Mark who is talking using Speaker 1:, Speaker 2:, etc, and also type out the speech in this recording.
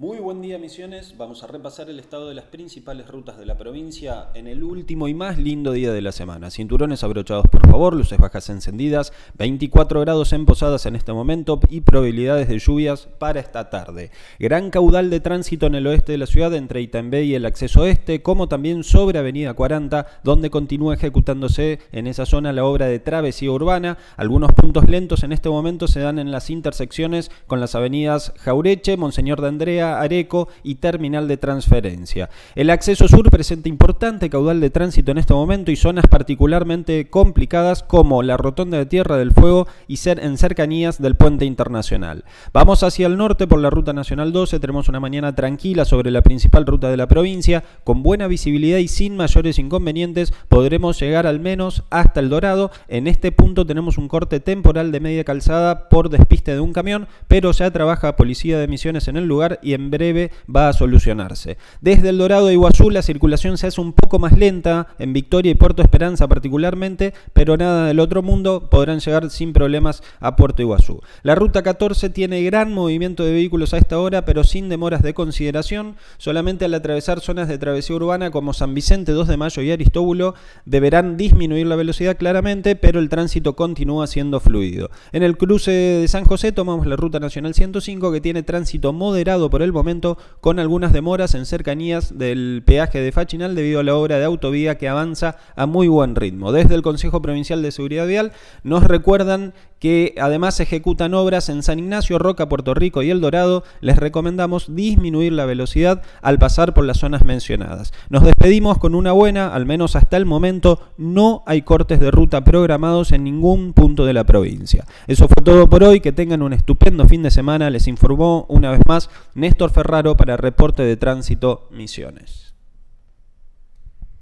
Speaker 1: Muy buen día Misiones, vamos a repasar el estado de las principales rutas de la provincia en el último y más lindo día de la semana. Cinturones abrochados por favor, luces bajas encendidas, 24 grados en Posadas en este momento y probabilidades de lluvias para esta tarde. Gran caudal de tránsito en el oeste de la ciudad entre Itambé y el acceso oeste, como también sobre Avenida 40, donde continúa ejecutándose en esa zona la obra de travesía urbana. Algunos puntos lentos en este momento se dan en las intersecciones con las avenidas Jaureche, Monseñor de Andrea, Areco y terminal de transferencia. El acceso sur presenta importante caudal de tránsito en este momento y zonas particularmente complicadas como la rotonda de Tierra del Fuego y ser en cercanías del puente internacional. Vamos hacia el norte por la ruta nacional 12, tenemos una mañana tranquila sobre la principal ruta de la provincia, con buena visibilidad y sin mayores inconvenientes podremos llegar al menos hasta el Dorado. En este punto tenemos un corte temporal de media calzada por despiste de un camión, pero ya trabaja Policía de Misiones en el lugar y en breve va a solucionarse. Desde el Dorado de Iguazú la circulación se hace un poco más lenta, en Victoria y Puerto Esperanza particularmente, pero nada del otro mundo, podrán llegar sin problemas a Puerto Iguazú. La ruta 14 tiene gran movimiento de vehículos a esta hora, pero sin demoras de consideración, solamente al atravesar zonas de travesía urbana como San Vicente, 2 de Mayo y Aristóbulo, deberán disminuir la velocidad claramente, pero el tránsito continúa siendo fluido. En el cruce de San José tomamos la ruta nacional 105 que tiene tránsito moderado por el momento con algunas demoras en cercanías del peaje de Fachinal debido a la obra de autovía que avanza a muy buen ritmo. Desde el Consejo Provincial de Seguridad Vial nos recuerdan que además ejecutan obras en San Ignacio, Roca, Puerto Rico y El Dorado, les recomendamos disminuir la velocidad al pasar por las zonas mencionadas. Nos despedimos con una buena, al menos hasta el momento, no hay cortes de ruta programados en ningún punto de la provincia. Eso fue todo por hoy, que tengan un estupendo fin de semana, les informó una vez más Néstor Ferraro para Reporte de Tránsito Misiones.